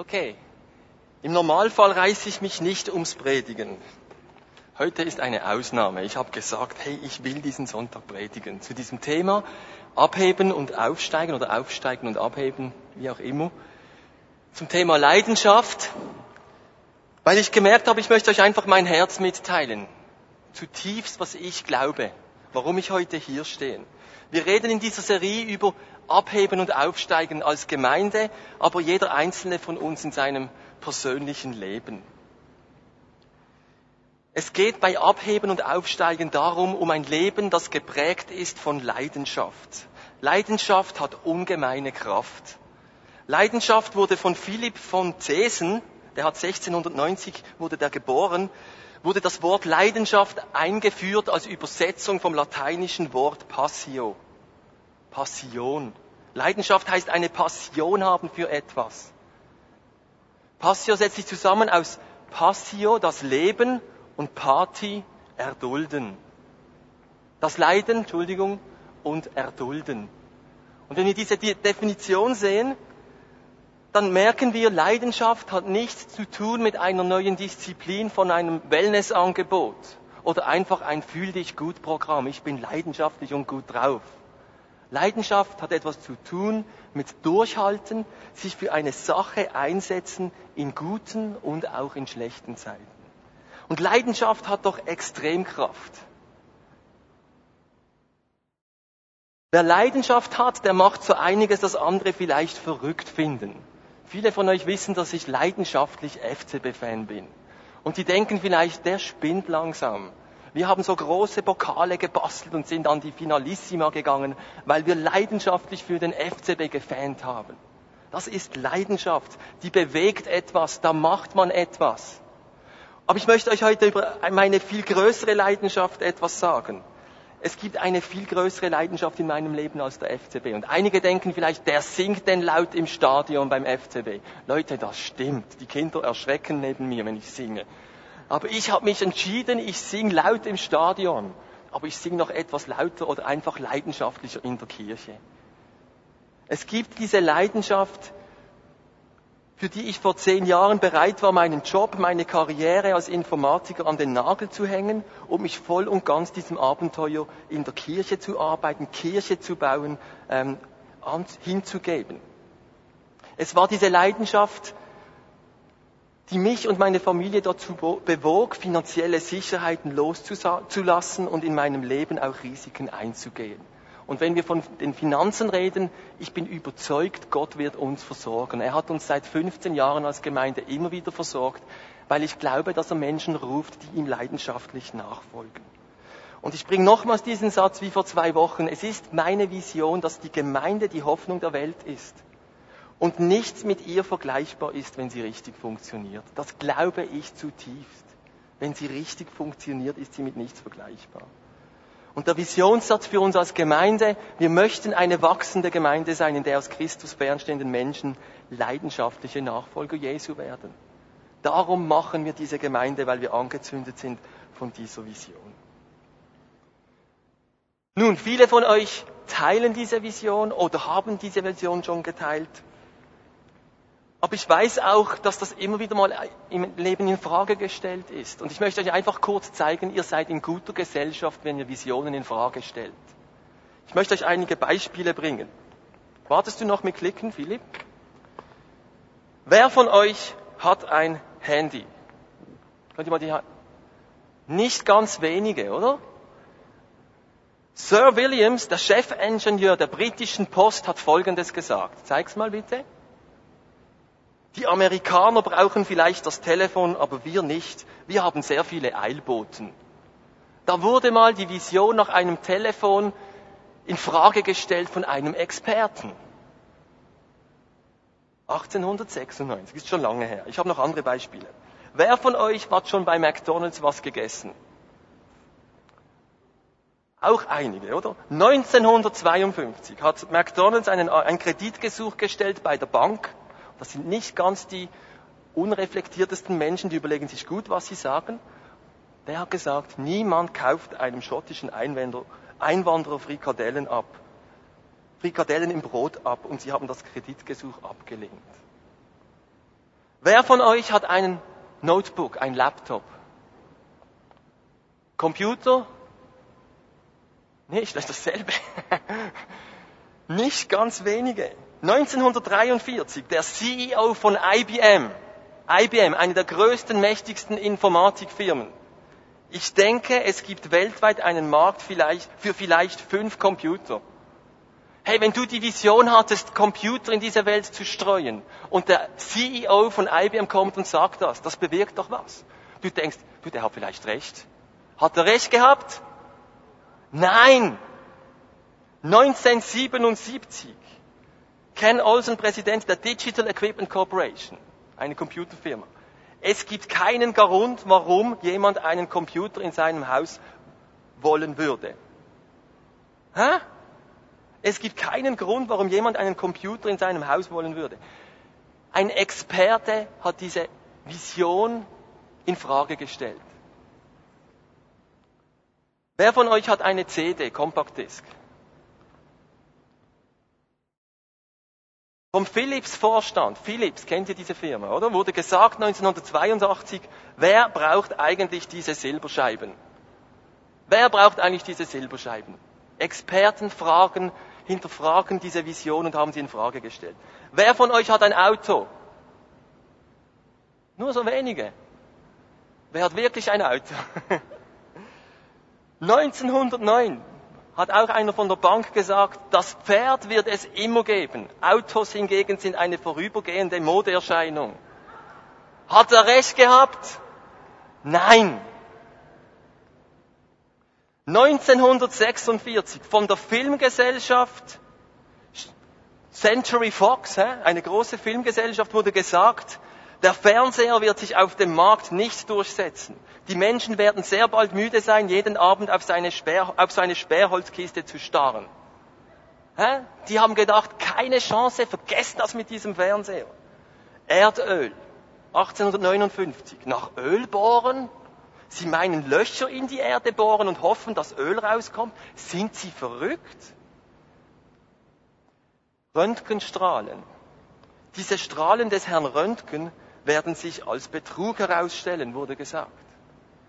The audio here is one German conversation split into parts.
Okay, im Normalfall reiße ich mich nicht ums Predigen. Heute ist eine Ausnahme. Ich habe gesagt, hey, ich will diesen Sonntag predigen zu diesem Thema Abheben und Aufsteigen oder Aufsteigen und Abheben, wie auch immer. Zum Thema Leidenschaft, weil ich gemerkt habe, ich möchte euch einfach mein Herz mitteilen. Zutiefst, was ich glaube, warum ich heute hier stehe. Wir reden in dieser Serie über Abheben und Aufsteigen als Gemeinde, aber jeder einzelne von uns in seinem persönlichen Leben. Es geht bei Abheben und Aufsteigen darum, um ein Leben, das geprägt ist von Leidenschaft. Leidenschaft hat ungemeine Kraft. Leidenschaft wurde von Philipp von Zesen, der hat 1690, wurde der geboren, wurde das Wort Leidenschaft eingeführt als Übersetzung vom lateinischen Wort Passio. Passion. Leidenschaft heißt eine Passion haben für etwas. Passio setzt sich zusammen aus Passio, das Leben, und Party, erdulden. Das Leiden, Entschuldigung, und erdulden. Und wenn wir diese Definition sehen, dann merken wir, Leidenschaft hat nichts zu tun mit einer neuen Disziplin von einem Wellnessangebot oder einfach ein Fühl dich gut Programm. Ich bin leidenschaftlich und gut drauf. Leidenschaft hat etwas zu tun mit Durchhalten, sich für eine Sache einsetzen in guten und auch in schlechten Zeiten. Und Leidenschaft hat doch Extremkraft. Wer Leidenschaft hat, der macht so einiges, das andere vielleicht verrückt finden. Viele von euch wissen, dass ich leidenschaftlich FCB-Fan bin. Und die denken vielleicht, der spinnt langsam. Wir haben so große Pokale gebastelt und sind an die Finalissima gegangen, weil wir leidenschaftlich für den FCB gefant haben. Das ist Leidenschaft. Die bewegt etwas, da macht man etwas. Aber ich möchte euch heute über meine viel größere Leidenschaft etwas sagen. Es gibt eine viel größere Leidenschaft in meinem Leben als der FCB. Und einige denken vielleicht, der singt denn laut im Stadion beim FCB. Leute, das stimmt. Die Kinder erschrecken neben mir, wenn ich singe. Aber ich habe mich entschieden, ich singe laut im Stadion, aber ich singe noch etwas lauter oder einfach leidenschaftlicher in der Kirche. Es gibt diese Leidenschaft, für die ich vor zehn Jahren bereit war, meinen Job, meine Karriere als Informatiker an den Nagel zu hängen, um mich voll und ganz diesem Abenteuer in der Kirche zu arbeiten, Kirche zu bauen, ähm, hinzugeben. Es war diese Leidenschaft, die mich und meine Familie dazu bewog, finanzielle Sicherheiten loszulassen und in meinem Leben auch Risiken einzugehen. Und wenn wir von den Finanzen reden, ich bin überzeugt, Gott wird uns versorgen. Er hat uns seit 15 Jahren als Gemeinde immer wieder versorgt, weil ich glaube, dass er Menschen ruft, die ihm leidenschaftlich nachfolgen. Und ich bringe nochmals diesen Satz wie vor zwei Wochen. Es ist meine Vision, dass die Gemeinde die Hoffnung der Welt ist und nichts mit ihr vergleichbar ist, wenn sie richtig funktioniert. Das glaube ich zutiefst. Wenn sie richtig funktioniert, ist sie mit nichts vergleichbar. Und der Visionssatz für uns als Gemeinde, wir möchten eine wachsende Gemeinde sein, in der aus Christus fernstehenden Menschen leidenschaftliche Nachfolger Jesu werden. Darum machen wir diese Gemeinde, weil wir angezündet sind von dieser Vision. Nun, viele von euch teilen diese Vision oder haben diese Vision schon geteilt. Aber ich weiß auch, dass das immer wieder mal im Leben in Frage gestellt ist. Und ich möchte euch einfach kurz zeigen, ihr seid in guter Gesellschaft, wenn ihr Visionen in Frage stellt. Ich möchte euch einige Beispiele bringen. Wartest du noch mit Klicken, Philipp? Wer von euch hat ein Handy? Könnt ihr mal die Nicht ganz wenige, oder? Sir Williams, der Chefingenieur der britischen Post, hat Folgendes gesagt. Zeig's mal bitte. Die Amerikaner brauchen vielleicht das Telefon, aber wir nicht. Wir haben sehr viele Eilboten. Da wurde mal die Vision nach einem Telefon in Frage gestellt von einem Experten. 1896, ist schon lange her. Ich habe noch andere Beispiele. Wer von euch hat schon bei McDonald's was gegessen? Auch einige, oder? 1952 hat McDonald's einen, ein Kreditgesuch gestellt bei der Bank das sind nicht ganz die unreflektiertesten Menschen, die überlegen sich gut, was sie sagen. Der hat gesagt, niemand kauft einem schottischen Einwanderer, Einwanderer Frikadellen ab. Frikadellen im Brot ab und sie haben das Kreditgesuch abgelehnt. Wer von euch hat einen Notebook, ein Laptop? Computer? Nicht, das ist dasselbe. Nicht ganz wenige. 1943, der CEO von IBM, IBM, eine der größten, mächtigsten Informatikfirmen. Ich denke, es gibt weltweit einen Markt vielleicht, für vielleicht fünf Computer. Hey, wenn du die Vision hattest, Computer in diese Welt zu streuen und der CEO von IBM kommt und sagt das, das bewirkt doch was. Du denkst, du, der hat vielleicht recht. Hat er recht gehabt? Nein! 1977, Ken Olsen, Präsident der Digital Equipment Corporation, eine Computerfirma. Es gibt keinen Grund, warum jemand einen Computer in seinem Haus wollen würde. Hä? Es gibt keinen Grund, warum jemand einen Computer in seinem Haus wollen würde. Ein Experte hat diese Vision in Frage gestellt. Wer von euch hat eine CD, Compact Disc? Vom Philips Vorstand, Philips, kennt ihr diese Firma, oder? Wurde gesagt 1982, wer braucht eigentlich diese Silberscheiben? Wer braucht eigentlich diese Silberscheiben? Experten fragen, hinterfragen diese Vision und haben sie in Frage gestellt. Wer von euch hat ein Auto? Nur so wenige. Wer hat wirklich ein Auto? 1909 hat auch einer von der Bank gesagt, das Pferd wird es immer geben. Autos hingegen sind eine vorübergehende Modeerscheinung. Hat er recht gehabt? Nein. 1946 von der Filmgesellschaft Century Fox, eine große Filmgesellschaft, wurde gesagt, der Fernseher wird sich auf dem Markt nicht durchsetzen. Die Menschen werden sehr bald müde sein, jeden Abend auf seine, Sperr, auf seine Sperrholzkiste zu starren. Die haben gedacht, keine Chance, vergesst das mit diesem Fernseher. Erdöl, 1859, nach Öl bohren, Sie meinen Löcher in die Erde bohren und hoffen, dass Öl rauskommt? Sind Sie verrückt? Röntgenstrahlen. Diese Strahlen des Herrn Röntgen werden sich als Betrug herausstellen, wurde gesagt.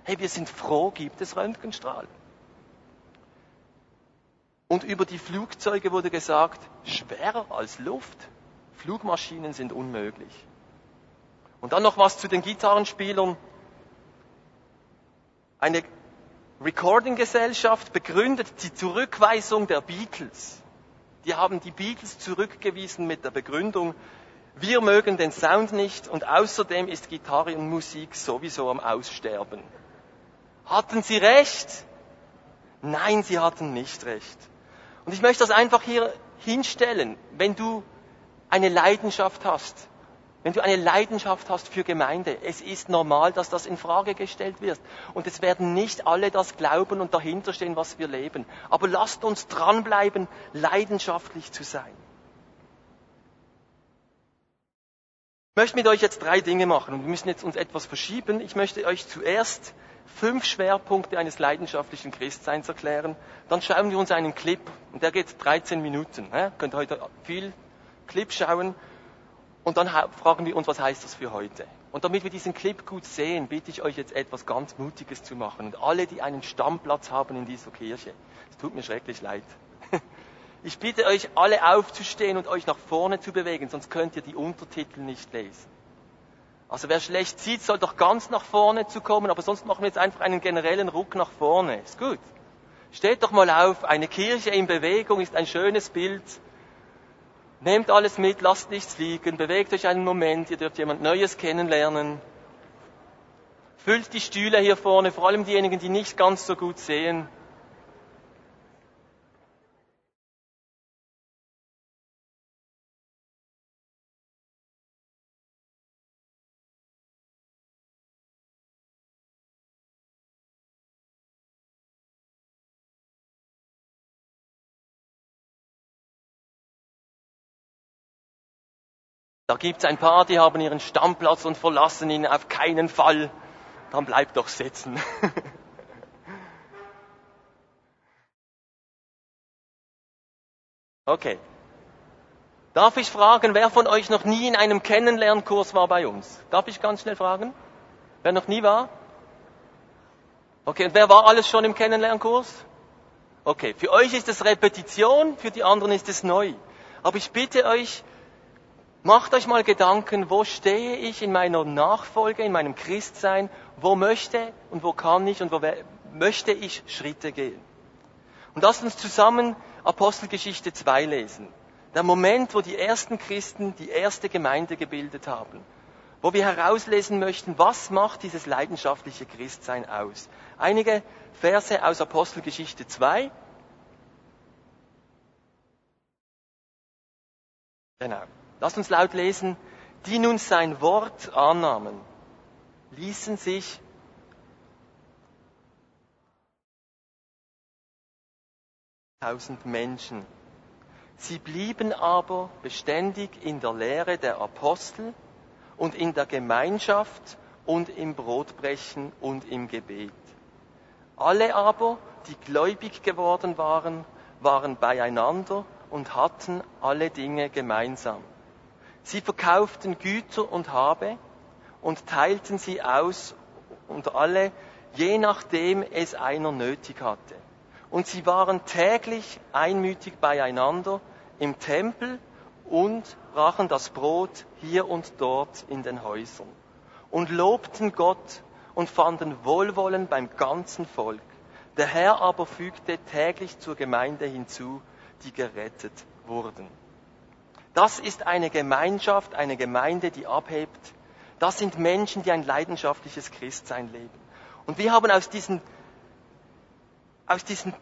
Hey, wir sind froh, gibt es Röntgenstrahlen. Und über die Flugzeuge wurde gesagt, schwerer als Luft. Flugmaschinen sind unmöglich. Und dann noch was zu den Gitarrenspielern. Eine Recording-Gesellschaft begründet die Zurückweisung der Beatles. Die haben die Beatles zurückgewiesen mit der Begründung, wir mögen den Sound nicht und außerdem ist Gitarrenmusik sowieso am Aussterben. Hatten sie recht? Nein, sie hatten nicht recht. Und ich möchte das einfach hier hinstellen. Wenn du eine Leidenschaft hast wenn du eine Leidenschaft hast für Gemeinde, es ist normal, dass das in Frage gestellt wird. Und es werden nicht alle das glauben und dahinter stehen, was wir leben. Aber lasst uns dranbleiben, leidenschaftlich zu sein. Ich möchte mit euch jetzt drei Dinge machen und wir müssen jetzt uns etwas verschieben. Ich möchte euch zuerst fünf Schwerpunkte eines leidenschaftlichen Christseins erklären. Dann schauen wir uns einen Clip und der geht 13 Minuten. Ihr könnt heute viel Clip schauen und dann fragen wir uns, was heißt das für heute? Und damit wir diesen Clip gut sehen, bitte ich euch jetzt etwas ganz Mutiges zu machen. Und alle, die einen Stammplatz haben in dieser Kirche, es tut mir schrecklich leid. Ich bitte euch alle aufzustehen und euch nach vorne zu bewegen, sonst könnt ihr die Untertitel nicht lesen. Also wer schlecht sieht, soll doch ganz nach vorne zu kommen, aber sonst machen wir jetzt einfach einen generellen Ruck nach vorne. Ist gut. Steht doch mal auf, eine Kirche in Bewegung ist ein schönes Bild Nehmt alles mit, lasst nichts liegen, bewegt euch einen Moment, ihr dürft jemand Neues kennenlernen. Füllt die Stühle hier vorne, vor allem diejenigen, die nicht ganz so gut sehen. Da gibt's ein paar, die haben ihren Stammplatz und verlassen ihn auf keinen Fall. Dann bleibt doch sitzen. okay. Darf ich fragen, wer von euch noch nie in einem Kennenlernkurs war bei uns? Darf ich ganz schnell fragen? Wer noch nie war? Okay, und wer war alles schon im Kennenlernkurs? Okay, für euch ist es Repetition, für die anderen ist es neu. Aber ich bitte euch, macht euch mal Gedanken, wo stehe ich in meiner Nachfolge, in meinem Christsein, wo möchte und wo kann ich und wo möchte ich Schritte gehen. Und lasst uns zusammen Apostelgeschichte 2 lesen. Der Moment, wo die ersten Christen die erste Gemeinde gebildet haben. Wo wir herauslesen möchten, was macht dieses leidenschaftliche Christsein aus. Einige Verse aus Apostelgeschichte 2. Genau. Lasst uns laut lesen. Die nun sein Wort annahmen, ließen sich tausend Menschen. Sie blieben aber beständig in der Lehre der Apostel und in der Gemeinschaft und im Brotbrechen und im Gebet. Alle aber, die gläubig geworden waren, waren beieinander und hatten alle Dinge gemeinsam. Sie verkauften Güter und Habe und teilten sie aus unter alle, je nachdem es einer nötig hatte. Und sie waren täglich einmütig beieinander im Tempel und brachen das Brot hier und dort in den Häusern und lobten Gott und fanden Wohlwollen beim ganzen Volk. Der Herr aber fügte täglich zur Gemeinde hinzu, die gerettet wurden. Das ist eine Gemeinschaft, eine Gemeinde, die abhebt. Das sind Menschen, die ein leidenschaftliches Christsein leben. Und wir haben aus diesen aus, diesen,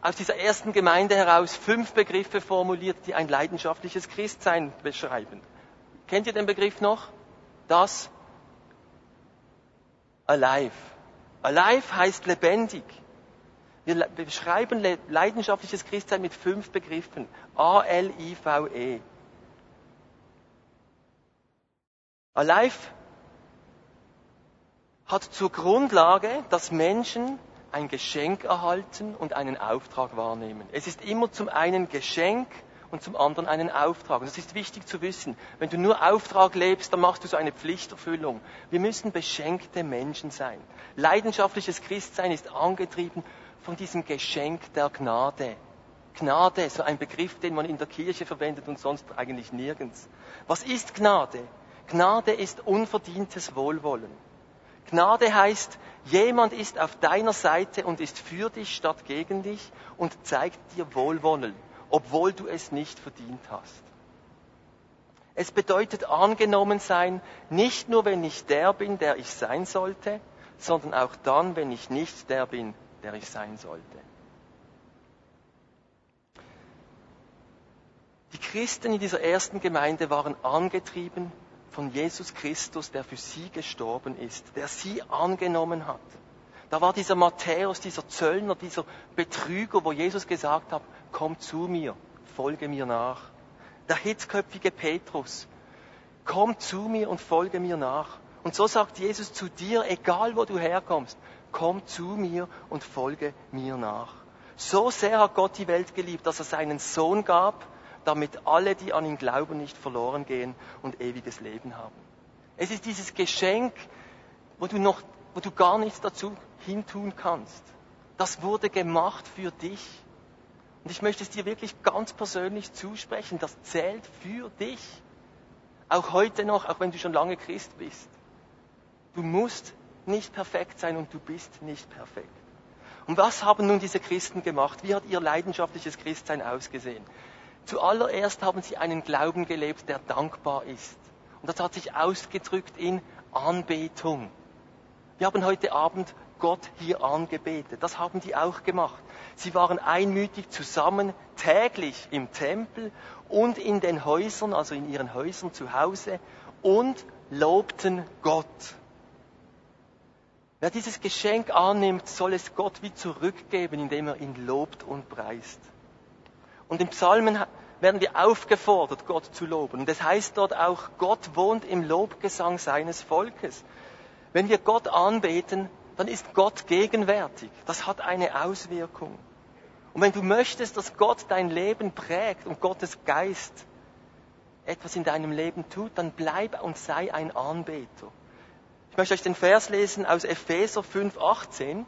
aus dieser ersten Gemeinde heraus fünf Begriffe formuliert, die ein leidenschaftliches Christsein beschreiben. Kennt ihr den Begriff noch? Das Alive. Alive heißt lebendig. Wir beschreiben leidenschaftliches Christsein mit fünf Begriffen. A-L-I-V-E. Alive hat zur Grundlage, dass Menschen ein Geschenk erhalten und einen Auftrag wahrnehmen. Es ist immer zum einen Geschenk und zum anderen einen Auftrag. Und das ist wichtig zu wissen. Wenn du nur Auftrag lebst, dann machst du so eine Pflichterfüllung. Wir müssen beschenkte Menschen sein. Leidenschaftliches Christsein ist angetrieben von diesem Geschenk der Gnade. Gnade, so ein Begriff, den man in der Kirche verwendet und sonst eigentlich nirgends. Was ist Gnade? Gnade ist unverdientes Wohlwollen. Gnade heißt, jemand ist auf deiner Seite und ist für dich statt gegen dich und zeigt dir Wohlwollen, obwohl du es nicht verdient hast. Es bedeutet angenommen sein, nicht nur wenn ich der bin, der ich sein sollte, sondern auch dann, wenn ich nicht der bin, der ich sein sollte. Die Christen in dieser ersten Gemeinde waren angetrieben von Jesus Christus, der für sie gestorben ist, der sie angenommen hat. Da war dieser Matthäus, dieser Zöllner, dieser Betrüger, wo Jesus gesagt hat, komm zu mir, folge mir nach. Der hitzköpfige Petrus, komm zu mir und folge mir nach. Und so sagt Jesus zu dir, egal wo du herkommst, komm zu mir und folge mir nach. So sehr hat Gott die Welt geliebt, dass er seinen Sohn gab, damit alle, die an ihn glauben, nicht verloren gehen und ewiges Leben haben. Es ist dieses Geschenk, wo du noch, wo du gar nichts dazu hintun kannst. Das wurde gemacht für dich. Und ich möchte es dir wirklich ganz persönlich zusprechen. Das zählt für dich. Auch heute noch, auch wenn du schon lange Christ bist. Du musst nicht perfekt sein und du bist nicht perfekt. Und was haben nun diese Christen gemacht? Wie hat ihr leidenschaftliches Christsein ausgesehen? Zuallererst haben sie einen Glauben gelebt, der dankbar ist. Und das hat sich ausgedrückt in Anbetung. Wir haben heute Abend Gott hier angebetet. Das haben die auch gemacht. Sie waren einmütig zusammen täglich im Tempel und in den Häusern, also in ihren Häusern zu Hause und lobten Gott. Wer dieses Geschenk annimmt, soll es Gott wie zurückgeben, indem er ihn lobt und preist. Und im Psalmen werden wir aufgefordert, Gott zu loben. Und es heißt dort auch, Gott wohnt im Lobgesang seines Volkes. Wenn wir Gott anbeten, dann ist Gott gegenwärtig. Das hat eine Auswirkung. Und wenn du möchtest, dass Gott dein Leben prägt und Gottes Geist etwas in deinem Leben tut, dann bleib und sei ein Anbeter. Ich möchte euch den Vers lesen aus Epheser 5,18.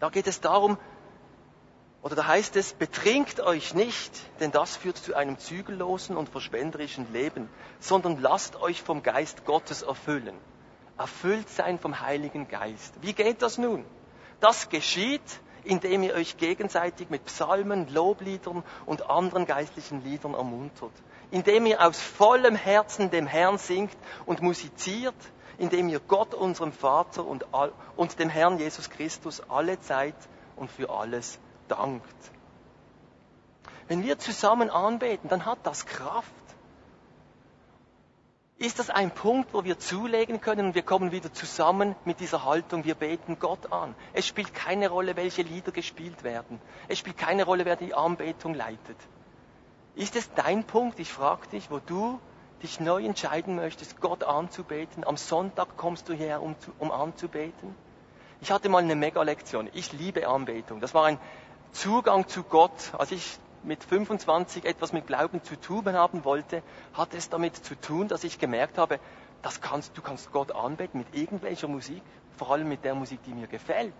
Da geht es darum, oder da heißt es, betrinkt euch nicht, denn das führt zu einem zügellosen und verschwenderischen Leben, sondern lasst euch vom Geist Gottes erfüllen. Erfüllt sein vom Heiligen Geist. Wie geht das nun? Das geschieht, indem ihr euch gegenseitig mit Psalmen, Lobliedern und anderen geistlichen Liedern ermuntert. Indem ihr aus vollem Herzen dem Herrn singt und musiziert, indem ihr Gott, unserem Vater und, und dem Herrn Jesus Christus alle Zeit und für alles dankt. Wenn wir zusammen anbeten, dann hat das Kraft. Ist das ein Punkt, wo wir zulegen können und wir kommen wieder zusammen mit dieser Haltung, wir beten Gott an. Es spielt keine Rolle, welche Lieder gespielt werden. Es spielt keine Rolle, wer die Anbetung leitet. Ist es dein Punkt, ich frage dich, wo du dich neu entscheiden möchtest, Gott anzubeten? Am Sonntag kommst du her, um, um anzubeten? Ich hatte mal eine Mega-Lektion. Ich liebe Anbetung. Das war ein Zugang zu Gott. Als ich mit 25 etwas mit Glauben zu tun haben wollte, hat es damit zu tun, dass ich gemerkt habe, das kannst, du kannst Gott anbeten mit irgendwelcher Musik, vor allem mit der Musik, die mir gefällt.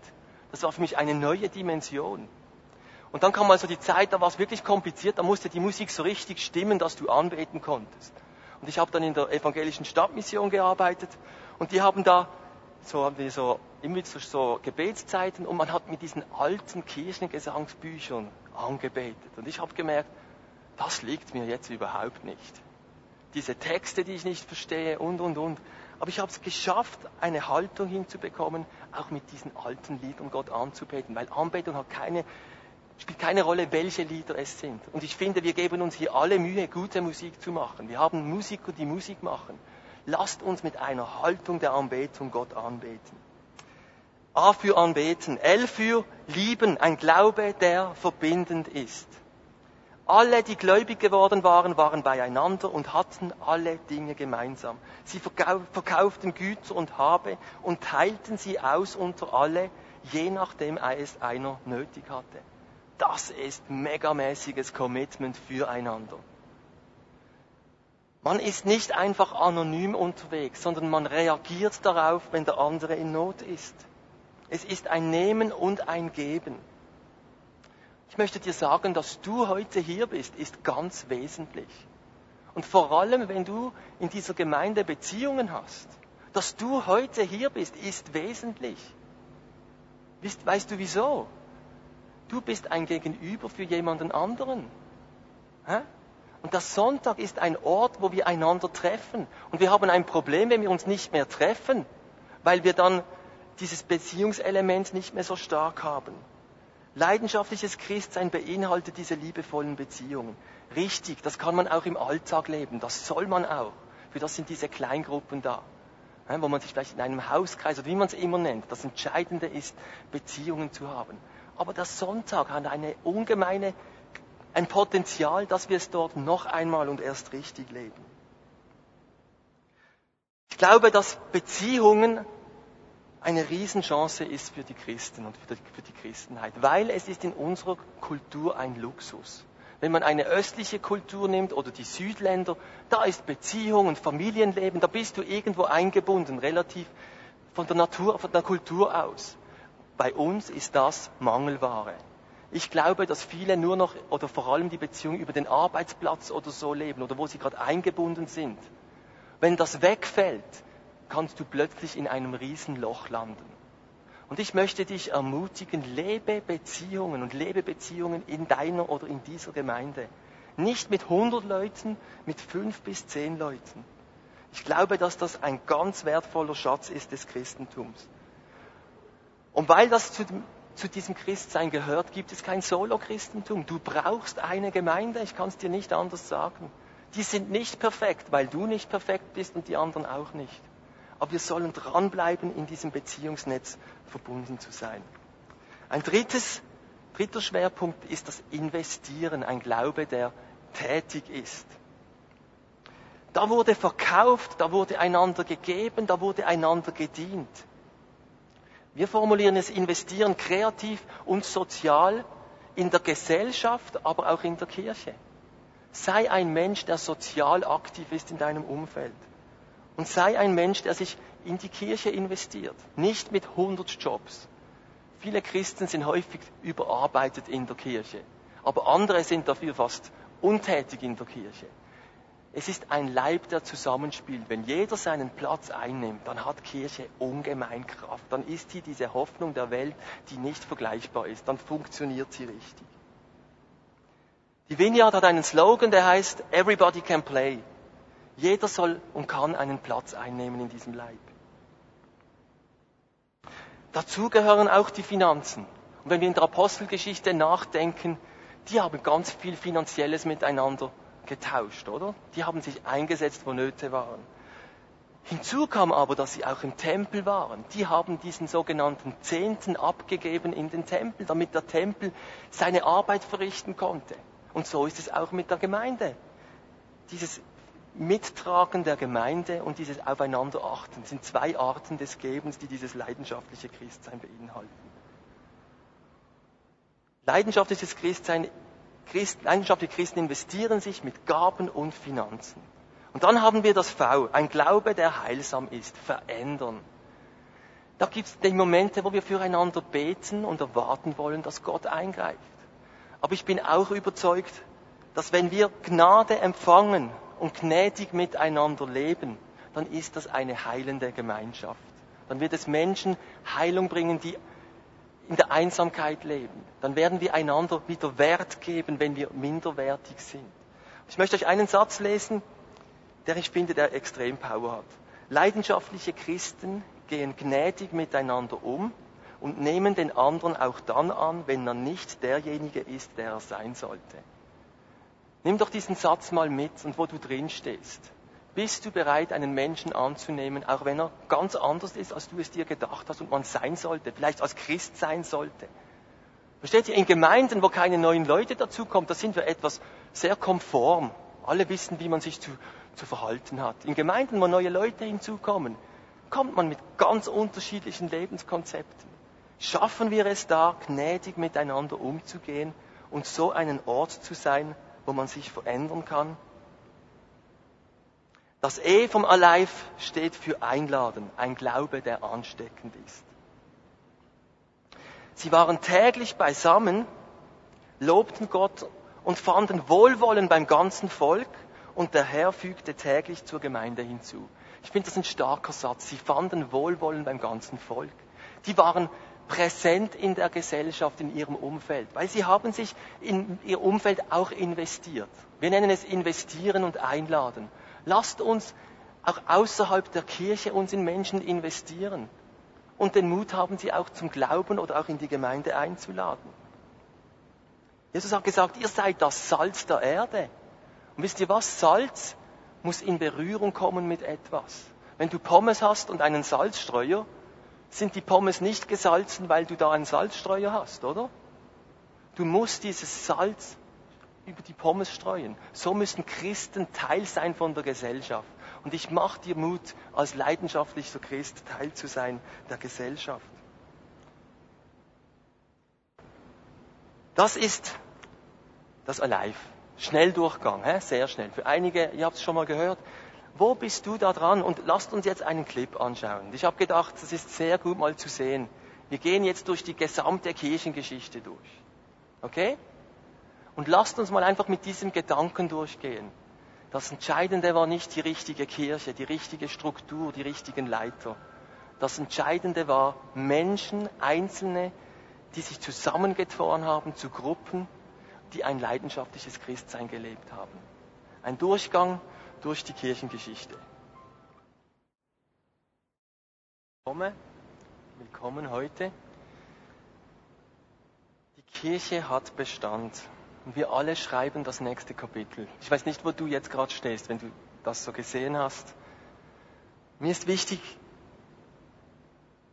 Das war für mich eine neue Dimension. Und dann kam also die Zeit, da war es wirklich kompliziert, da musste die Musik so richtig stimmen, dass du anbeten konntest. Und ich habe dann in der evangelischen Stadtmission gearbeitet und die haben da so haben wir so immer so, so Gebetszeiten und man hat mit diesen alten Kirchengesangsbüchern angebetet. Und ich habe gemerkt, das liegt mir jetzt überhaupt nicht. Diese Texte, die ich nicht verstehe und, und, und. Aber ich habe es geschafft, eine Haltung hinzubekommen, auch mit diesen alten Liedern Gott anzubeten, weil Anbetung hat keine, spielt keine Rolle, welche Lieder es sind. Und ich finde, wir geben uns hier alle Mühe, gute Musik zu machen. Wir haben Musiker, die Musik machen. Lasst uns mit einer Haltung der Anbetung Gott anbeten. A für anbeten, L für lieben, ein Glaube, der verbindend ist. Alle, die gläubig geworden waren, waren beieinander und hatten alle Dinge gemeinsam. Sie verkauften Güter und Habe und teilten sie aus unter alle, je nachdem es einer nötig hatte. Das ist megamäßiges Commitment füreinander. Man ist nicht einfach anonym unterwegs, sondern man reagiert darauf, wenn der andere in Not ist. Es ist ein Nehmen und ein Geben. Ich möchte dir sagen, dass du heute hier bist, ist ganz wesentlich. Und vor allem, wenn du in dieser Gemeinde Beziehungen hast, dass du heute hier bist, ist wesentlich. Weißt du wieso? Du bist ein Gegenüber für jemanden anderen. Hä? Und der Sonntag ist ein Ort, wo wir einander treffen. Und wir haben ein Problem, wenn wir uns nicht mehr treffen, weil wir dann dieses Beziehungselement nicht mehr so stark haben. Leidenschaftliches Christsein beinhaltet diese liebevollen Beziehungen. Richtig, das kann man auch im Alltag leben, das soll man auch. Für das sind diese Kleingruppen da, wo man sich vielleicht in einem Hauskreis oder wie man es immer nennt, das Entscheidende ist, Beziehungen zu haben. Aber der Sonntag hat eine ungemeine ein Potenzial, dass wir es dort noch einmal und erst richtig leben. Ich glaube, dass Beziehungen eine Riesenchance ist für die Christen und für die, für die Christenheit, weil es ist in unserer Kultur ein Luxus. Wenn man eine östliche Kultur nimmt oder die Südländer, da ist Beziehung und Familienleben, da bist du irgendwo eingebunden, relativ von der Natur, von der Kultur aus. Bei uns ist das Mangelware. Ich glaube, dass viele nur noch oder vor allem die Beziehung über den Arbeitsplatz oder so leben oder wo sie gerade eingebunden sind. Wenn das wegfällt, kannst du plötzlich in einem Riesenloch landen. Und ich möchte dich ermutigen, lebe Beziehungen und lebe Beziehungen in deiner oder in dieser Gemeinde. Nicht mit 100 Leuten, mit fünf bis zehn Leuten. Ich glaube, dass das ein ganz wertvoller Schatz ist des Christentums. Und weil das zu zu diesem Christsein gehört, gibt es kein Solo-Christentum. Du brauchst eine Gemeinde, ich kann es dir nicht anders sagen. Die sind nicht perfekt, weil du nicht perfekt bist und die anderen auch nicht. Aber wir sollen dranbleiben, in diesem Beziehungsnetz verbunden zu sein. Ein drittes, dritter Schwerpunkt ist das Investieren, ein Glaube, der tätig ist. Da wurde verkauft, da wurde einander gegeben, da wurde einander gedient. Wir formulieren es investieren kreativ und sozial in der Gesellschaft, aber auch in der Kirche. Sei ein Mensch, der sozial aktiv ist in deinem Umfeld. Und sei ein Mensch, der sich in die Kirche investiert. Nicht mit 100 Jobs. Viele Christen sind häufig überarbeitet in der Kirche. Aber andere sind dafür fast untätig in der Kirche. Es ist ein Leib, der zusammenspielt. Wenn jeder seinen Platz einnimmt, dann hat Kirche ungemein Kraft. Dann ist sie diese Hoffnung der Welt, die nicht vergleichbar ist. Dann funktioniert sie richtig. Die Vineyard hat einen Slogan, der heißt Everybody can play. Jeder soll und kann einen Platz einnehmen in diesem Leib. Dazu gehören auch die Finanzen. Und wenn wir in der Apostelgeschichte nachdenken, die haben ganz viel Finanzielles miteinander getauscht, oder? Die haben sich eingesetzt, wo Nöte waren. Hinzu kam aber, dass sie auch im Tempel waren. Die haben diesen sogenannten Zehnten abgegeben in den Tempel, damit der Tempel seine Arbeit verrichten konnte. Und so ist es auch mit der Gemeinde. Dieses Mittragen der Gemeinde und dieses Aufeinanderachten sind zwei Arten des Gebens, die dieses leidenschaftliche Christsein beinhalten. Leidenschaftliches Christsein, Christ, leidenschaftliche Christen investieren sich mit Gaben und Finanzen. Und dann haben wir das V, ein Glaube, der heilsam ist, verändern. Da gibt es die Momente, wo wir füreinander beten und erwarten wollen, dass Gott eingreift. Aber ich bin auch überzeugt, dass wenn wir Gnade empfangen und gnädig miteinander leben, dann ist das eine heilende Gemeinschaft. Dann wird es Menschen Heilung bringen, die in der Einsamkeit leben. Dann werden wir einander wieder Wert geben, wenn wir minderwertig sind. Ich möchte euch einen Satz lesen, der ich finde, der extrem Power hat. Leidenschaftliche Christen gehen gnädig miteinander um und nehmen den anderen auch dann an, wenn er nicht derjenige ist, der er sein sollte. Nimm doch diesen Satz mal mit und wo du drin stehst. Bist du bereit, einen Menschen anzunehmen, auch wenn er ganz anders ist, als du es dir gedacht hast und man sein sollte, vielleicht als Christ sein sollte? Versteht ihr, in Gemeinden, wo keine neuen Leute dazukommen, da sind wir etwas sehr konform. Alle wissen, wie man sich zu, zu verhalten hat. In Gemeinden, wo neue Leute hinzukommen, kommt man mit ganz unterschiedlichen Lebenskonzepten. Schaffen wir es da, gnädig miteinander umzugehen und so einen Ort zu sein, wo man sich verändern kann. Das E vom Alive steht für Einladen, ein Glaube, der ansteckend ist. Sie waren täglich beisammen, lobten Gott und fanden Wohlwollen beim ganzen Volk und der Herr fügte täglich zur Gemeinde hinzu. Ich finde das ein starker Satz. Sie fanden Wohlwollen beim ganzen Volk. Die waren präsent in der Gesellschaft, in ihrem Umfeld, weil sie haben sich in ihr Umfeld auch investiert. Wir nennen es investieren und einladen. Lasst uns auch außerhalb der Kirche uns in Menschen investieren und den Mut haben, sie auch zum Glauben oder auch in die Gemeinde einzuladen. Jesus hat gesagt, ihr seid das Salz der Erde. Und wisst ihr was? Salz muss in Berührung kommen mit etwas. Wenn du Pommes hast und einen Salzstreuer, sind die Pommes nicht gesalzen, weil du da einen Salzstreuer hast, oder? Du musst dieses Salz über die Pommes streuen. So müssen Christen Teil sein von der Gesellschaft. Und ich mache dir Mut, als leidenschaftlicher Christ Teil zu sein der Gesellschaft. Das ist das Alive. Schnelldurchgang, hä? sehr schnell. Für einige, ihr habt es schon mal gehört, wo bist du da dran? Und lasst uns jetzt einen Clip anschauen. Ich habe gedacht, es ist sehr gut mal zu sehen. Wir gehen jetzt durch die gesamte Kirchengeschichte durch. Okay? Und lasst uns mal einfach mit diesem Gedanken durchgehen. Das Entscheidende war nicht die richtige Kirche, die richtige Struktur, die richtigen Leiter. Das Entscheidende war Menschen, Einzelne, die sich zusammengetan haben zu Gruppen, die ein leidenschaftliches Christsein gelebt haben. Ein Durchgang durch die Kirchengeschichte. Willkommen, willkommen heute. Die Kirche hat Bestand und wir alle schreiben das nächste Kapitel. Ich weiß nicht, wo du jetzt gerade stehst, wenn du das so gesehen hast. Mir ist wichtig,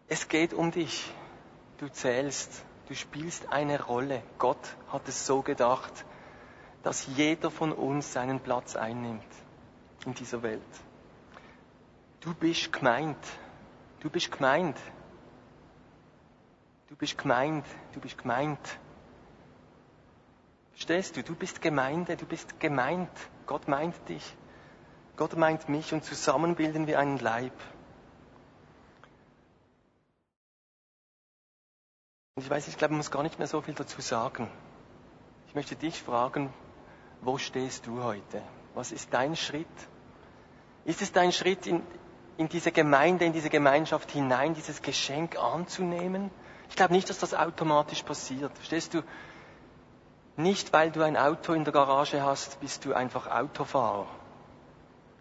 es geht um dich. Du zählst, du spielst eine Rolle. Gott hat es so gedacht, dass jeder von uns seinen Platz einnimmt in dieser Welt. Du bist gemeint. Du bist gemeint. Du bist gemeint. Du bist gemeint. Verstehst du? Du bist Gemeinde, du bist gemeint. Gott meint dich. Gott meint mich und zusammen bilden wir einen Leib. Und ich weiß, ich glaube, man muss gar nicht mehr so viel dazu sagen. Ich möchte dich fragen, wo stehst du heute? Was ist dein Schritt? Ist es dein Schritt, in, in diese Gemeinde, in diese Gemeinschaft hinein, dieses Geschenk anzunehmen? Ich glaube nicht, dass das automatisch passiert. Verstehst du? Nicht, weil du ein Auto in der Garage hast, bist du einfach Autofahrer.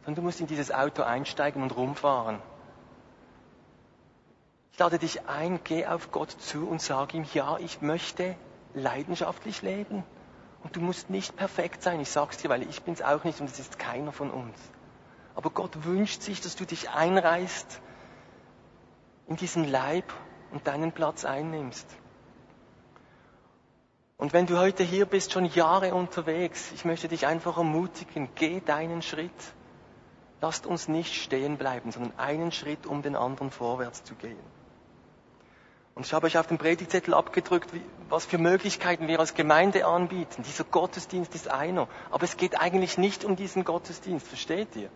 Sondern du musst in dieses Auto einsteigen und rumfahren. Ich lade dich ein, geh auf Gott zu und sag ihm, ja, ich möchte leidenschaftlich leben. Und du musst nicht perfekt sein. Ich sag's dir, weil ich bin's auch nicht und es ist keiner von uns. Aber Gott wünscht sich, dass du dich einreißt in diesen Leib und deinen Platz einnimmst. Und wenn du heute hier bist, schon Jahre unterwegs, ich möchte dich einfach ermutigen, geh deinen Schritt. Lasst uns nicht stehen bleiben, sondern einen Schritt, um den anderen vorwärts zu gehen. Und ich habe euch auf dem Predigtzettel abgedrückt, was für Möglichkeiten wir als Gemeinde anbieten. Dieser Gottesdienst ist einer. Aber es geht eigentlich nicht um diesen Gottesdienst, versteht ihr?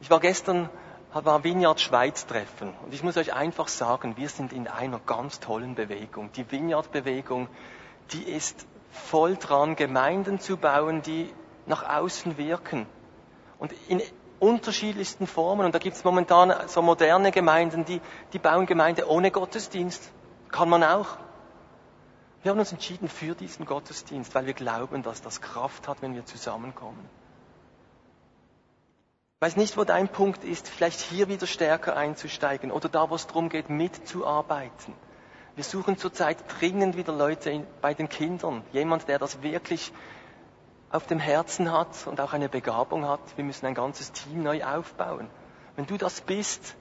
Ich war gestern, war Vineyard Schweiz Treffen. Und ich muss euch einfach sagen, wir sind in einer ganz tollen Bewegung. Die Vineyard Bewegung, die ist voll dran, Gemeinden zu bauen, die nach außen wirken. Und in unterschiedlichsten Formen. Und da gibt es momentan so moderne Gemeinden, die, die bauen Gemeinde ohne Gottesdienst. Kann man auch. Wir haben uns entschieden für diesen Gottesdienst, weil wir glauben, dass das Kraft hat, wenn wir zusammenkommen. Ich weiß nicht, wo dein Punkt ist, vielleicht hier wieder stärker einzusteigen oder da, wo es darum geht, mitzuarbeiten. Wir suchen zurzeit dringend wieder Leute bei den Kindern. Jemand, der das wirklich auf dem Herzen hat und auch eine Begabung hat. Wir müssen ein ganzes Team neu aufbauen. Wenn du das bist,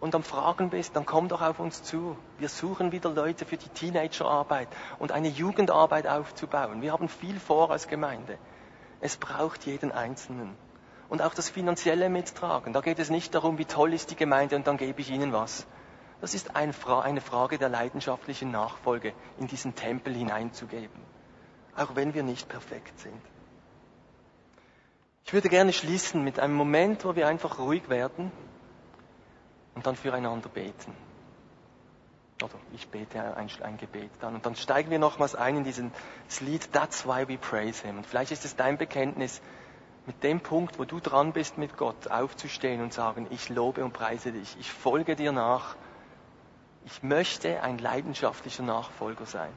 und am Fragen bist, dann komm doch auf uns zu. Wir suchen wieder Leute für die Teenagerarbeit und eine Jugendarbeit aufzubauen. Wir haben viel vor als Gemeinde. Es braucht jeden Einzelnen. Und auch das finanzielle Mittragen. Da geht es nicht darum, wie toll ist die Gemeinde und dann gebe ich ihnen was. Das ist eine Frage der leidenschaftlichen Nachfolge, in diesen Tempel hineinzugeben. Auch wenn wir nicht perfekt sind. Ich würde gerne schließen mit einem Moment, wo wir einfach ruhig werden und dann füreinander beten. Oder ich bete ein, ein Gebet dann. Und dann steigen wir nochmals ein in dieses Lied That's why we praise him. Und vielleicht ist es dein Bekenntnis, mit dem Punkt, wo du dran bist mit Gott, aufzustehen und sagen, ich lobe und preise dich, ich folge dir nach, ich möchte ein leidenschaftlicher Nachfolger sein.